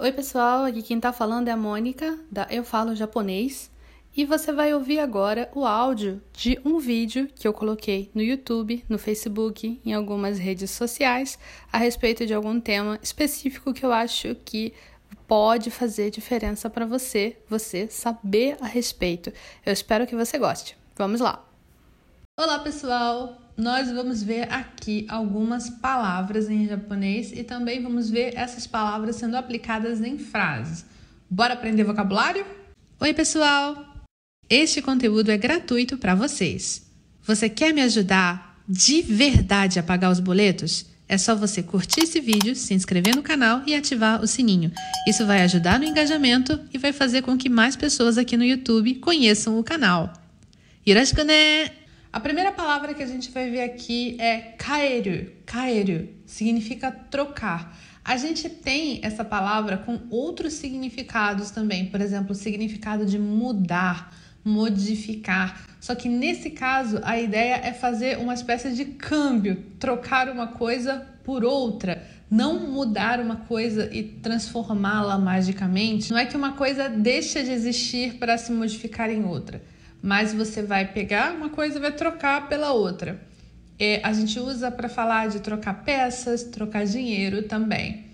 Oi, pessoal, aqui quem tá falando é a Mônica, da Eu Falo Japonês, e você vai ouvir agora o áudio de um vídeo que eu coloquei no YouTube, no Facebook, em algumas redes sociais, a respeito de algum tema específico que eu acho que pode fazer diferença para você, você saber a respeito. Eu espero que você goste. Vamos lá! Olá, pessoal! Nós vamos ver aqui algumas palavras em japonês e também vamos ver essas palavras sendo aplicadas em frases. Bora aprender vocabulário? Oi, pessoal! Este conteúdo é gratuito para vocês. Você quer me ajudar de verdade a pagar os boletos? É só você curtir esse vídeo, se inscrever no canal e ativar o sininho. Isso vai ajudar no engajamento e vai fazer com que mais pessoas aqui no YouTube conheçam o canal. Yoroshiku ne! A primeira palavra que a gente vai ver aqui é kaeru. Kaeru significa trocar. A gente tem essa palavra com outros significados também, por exemplo, o significado de mudar modificar. Só que nesse caso, a ideia é fazer uma espécie de câmbio, trocar uma coisa por outra, não mudar uma coisa e transformá-la magicamente. Não é que uma coisa deixa de existir para se modificar em outra, mas você vai pegar uma coisa e vai trocar pela outra. É, a gente usa para falar de trocar peças, trocar dinheiro também.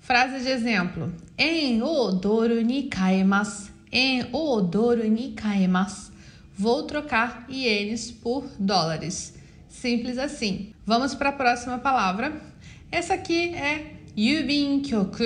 Frase de exemplo: En o doru ni kaemasu em odoro ni kaemasu. Vou trocar ienes por dólares. Simples assim. Vamos para a próxima palavra. Essa aqui é yubinkyoku.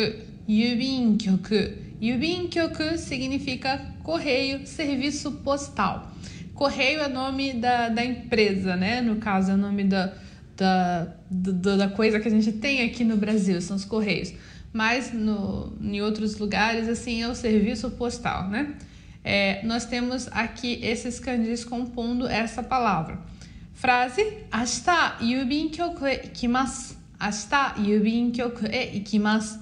Yubinkyoku. Yubinkyoku significa correio, serviço postal. Correio é nome da, da empresa, né? No caso, é nome da, da, da, da coisa que a gente tem aqui no Brasil, são os correios mas no, em outros lugares, assim, é o serviço postal, né? É, nós temos aqui esses kanjis compondo essa palavra. Frase: Ashita yubin kyoku e ikimasu. Ashita yubin kyoku e ikimasu.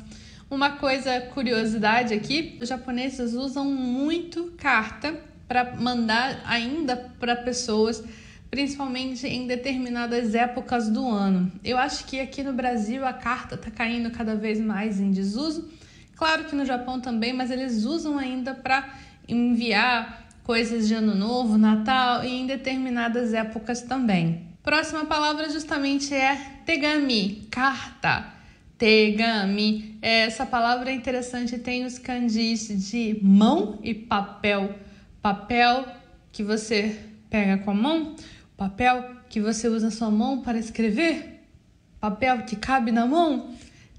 Uma coisa, curiosidade aqui: os japoneses usam muito carta para mandar ainda para pessoas principalmente em determinadas épocas do ano. Eu acho que aqui no Brasil a carta está caindo cada vez mais em desuso. Claro que no Japão também, mas eles usam ainda para enviar coisas de ano novo, Natal e em determinadas épocas também. Próxima palavra justamente é tegami, carta. Tegami. Essa palavra é interessante, tem os kanjis de mão e papel. Papel que você pega com a mão, Papel que você usa sua mão para escrever? Papel que cabe na mão?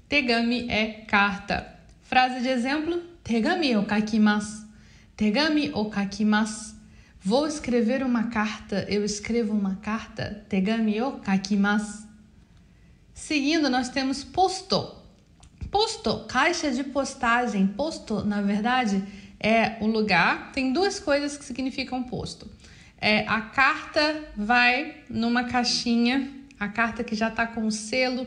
Tegami é carta. Frase de exemplo: Tegami o kakimasu. Tegami o kakimasu. Vou escrever uma carta, eu escrevo uma carta. Tegami o kakimasu. Seguindo, nós temos posto. Posto, caixa de postagem. Posto, na verdade, é o lugar. Tem duas coisas que significam posto. É, a carta vai numa caixinha, a carta que já está com o selo,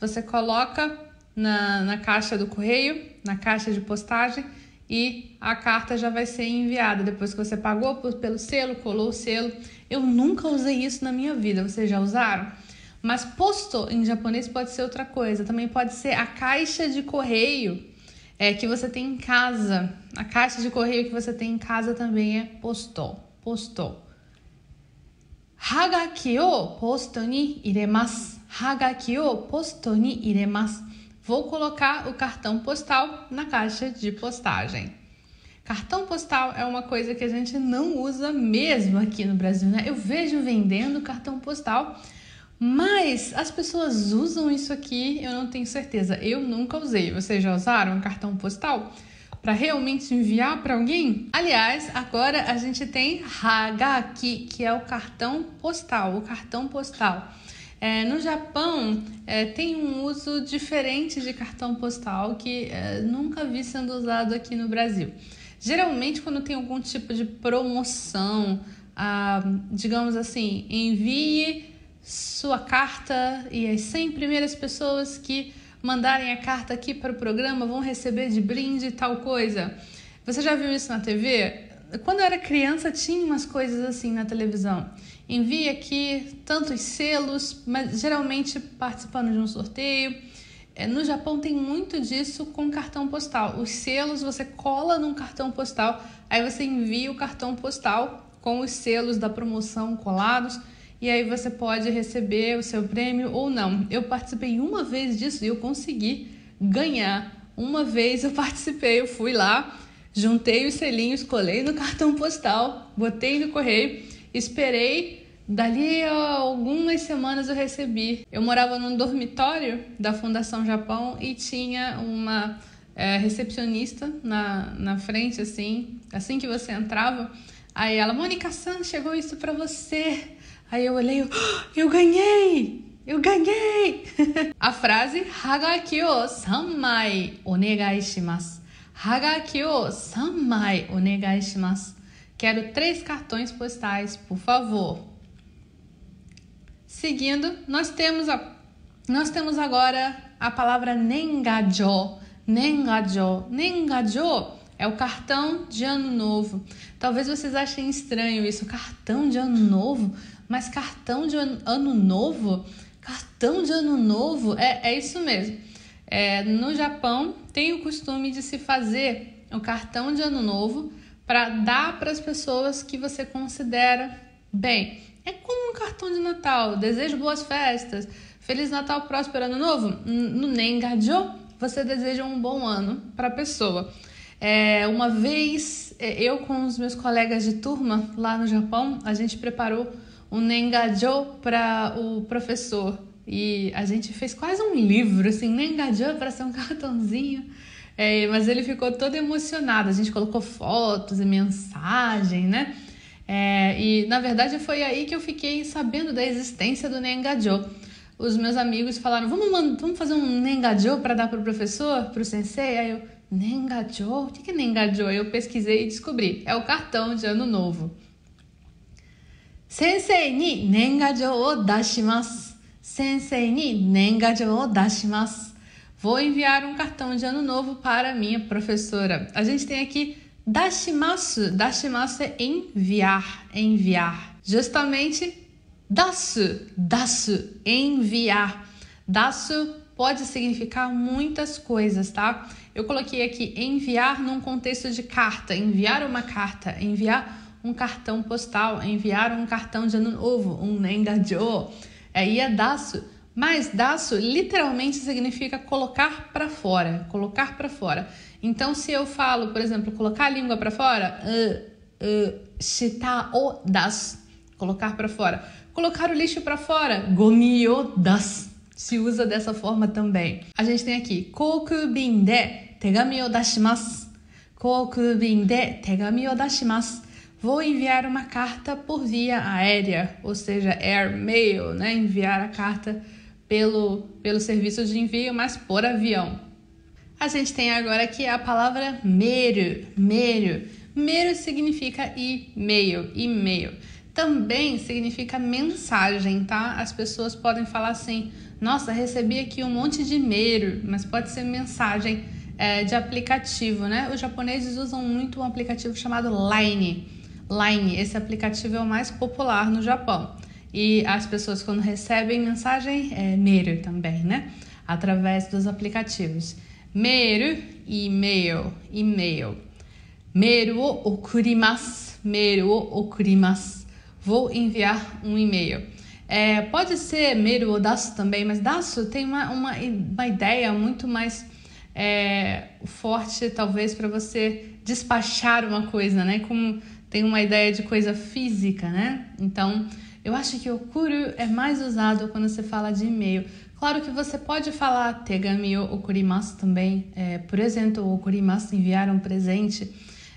você coloca na, na caixa do correio, na caixa de postagem, e a carta já vai ser enviada depois que você pagou por, pelo selo, colou o selo. Eu nunca usei isso na minha vida, vocês já usaram? Mas posto em japonês pode ser outra coisa. Também pode ser a caixa de correio é, que você tem em casa. A caixa de correio que você tem em casa também é posto. Posto. Hagaki o posto ni iremas. Hagaki o posto ni iremas. Vou colocar o cartão postal na caixa de postagem. Cartão postal é uma coisa que a gente não usa mesmo aqui no Brasil, né? Eu vejo vendendo cartão postal mas as pessoas usam isso aqui, eu não tenho certeza. Eu nunca usei. Vocês já usaram um cartão postal? para realmente enviar para alguém? Aliás, agora a gente tem Hagaki, que é o cartão postal, o cartão postal. É, no Japão é, tem um uso diferente de cartão postal que é, nunca vi sendo usado aqui no Brasil. Geralmente, quando tem algum tipo de promoção, ah, digamos assim, envie sua carta e as 100 primeiras pessoas que mandarem a carta aqui para o programa, vão receber de brinde tal coisa. Você já viu isso na TV? Quando eu era criança, tinha umas coisas assim na televisão. Envie aqui tantos selos, mas geralmente participando de um sorteio. É, no Japão tem muito disso com cartão postal. Os selos você cola num cartão postal, aí você envia o cartão postal com os selos da promoção colados e aí você pode receber o seu prêmio ou não. Eu participei uma vez disso e eu consegui ganhar. Uma vez eu participei, eu fui lá, juntei os selinhos, colei no cartão postal, botei no correio, esperei Dali algumas semanas eu recebi. Eu morava num dormitório da Fundação Japão e tinha uma é, recepcionista na, na frente, assim, assim que você entrava. Aí ela, Mônica San, chegou isso para você. Aí eu olhei, oh, eu ganhei! Eu ganhei! a frase Hagaki o sanmai onegai shimasu. Hagaki o sanmai onegai shimasu. Quero três cartões postais, por favor. Seguindo, nós temos, a, nós temos agora a palavra nengajo. Nengajo. Nengajo é o cartão de ano novo. Talvez vocês achem estranho isso, cartão de ano novo, mas cartão de ano novo? Cartão de ano novo? É, é isso mesmo. É, no Japão, tem o costume de se fazer o cartão de ano novo para dar para as pessoas que você considera bem. É como um cartão de Natal. Desejo boas festas. Feliz Natal, próspero ano novo. No Nengajo, você deseja um bom ano para a pessoa. É, uma vez, é, eu com os meus colegas de turma lá no Japão, a gente preparou um Nengajo para o professor. E a gente fez quase um livro, assim, Nengajo para ser um cartãozinho. É, mas ele ficou todo emocionado. A gente colocou fotos e mensagem, né? É, e na verdade foi aí que eu fiquei sabendo da existência do Nengajo. Os meus amigos falaram: vamos, vamos fazer um Nengajo para dar para o professor, para o sensei? Aí eu, Nengajo? O que é Nengajo? Eu pesquisei e descobri: é o cartão de ano novo. Sensei ni Nengajo o dashimasu. Sensei ni Nengajo o dashimasu. Vou enviar um cartão de ano novo para minha professora. A gente tem aqui Dashimasu, dashimasu é enviar, enviar. Justamente dasu, dasu, enviar. Dasu pode significar muitas coisas, tá? Eu coloquei aqui enviar num contexto de carta, enviar uma carta, enviar um cartão postal, enviar um cartão de ano novo, um nengajo. É dasu, mas dasu literalmente significa colocar para fora, colocar para fora. Então, se eu falo, por exemplo, colocar a língua para fora, uh, uh, shita o das, colocar para fora. Colocar o lixo para fora, gomi o das, se usa dessa forma também. A gente tem aqui, kokubin de tegami o dashimasu. Kokubin de tegami o dashimasu. Vou enviar uma carta por via aérea, ou seja, air mail, né? Enviar a carta pelo, pelo serviço de envio, mas por avião. A gente tem agora aqui a palavra meru, meru. Meru significa e-mail, e-mail. Também significa mensagem, tá? As pessoas podem falar assim: nossa, recebi aqui um monte de meru, mas pode ser mensagem é, de aplicativo, né? Os japoneses usam muito um aplicativo chamado Line. Line, esse aplicativo é o mais popular no Japão. E as pessoas, quando recebem mensagem, é meru também, né? Através dos aplicativos. Meru, e-mail, e-mail. Meru o okurimasu, meru o okurimasu. Vou enviar um e-mail. É, pode ser meru ou daço também, mas daço tem uma, uma, uma ideia muito mais é, forte, talvez, para você despachar uma coisa, né? Como tem uma ideia de coisa física, né? Então, eu acho que o kuru é mais usado quando você fala de e-mail. Claro que você pode falar tegami okurimasu também, é, por exemplo, okurimasu, enviar um presente.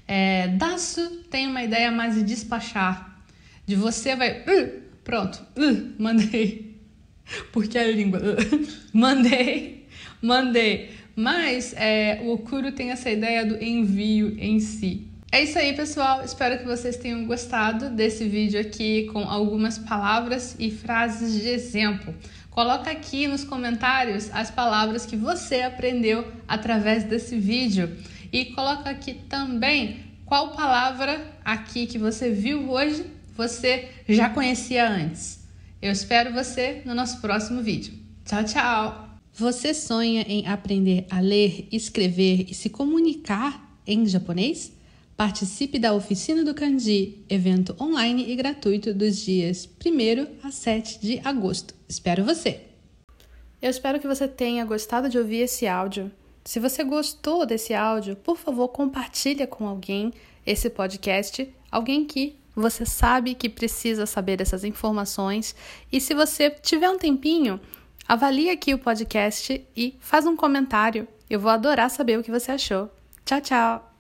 É, dasu tem uma ideia mais de despachar, de você vai, uh, pronto, uh, mandei, porque a língua, uh, mandei, mandei. Mas é, o okuru tem essa ideia do envio em si. É isso aí, pessoal. Espero que vocês tenham gostado desse vídeo aqui com algumas palavras e frases de exemplo. Coloca aqui nos comentários as palavras que você aprendeu através desse vídeo e coloca aqui também qual palavra aqui que você viu hoje você já conhecia antes. Eu espero você no nosso próximo vídeo. Tchau, tchau! Você sonha em aprender a ler, escrever e se comunicar em japonês? Participe da Oficina do Kanji, evento online e gratuito dos dias 1 a 7 de agosto. Espero você! Eu espero que você tenha gostado de ouvir esse áudio. Se você gostou desse áudio, por favor, compartilhe com alguém esse podcast, alguém que você sabe que precisa saber dessas informações. E se você tiver um tempinho, avalie aqui o podcast e faz um comentário. Eu vou adorar saber o que você achou. Tchau, tchau!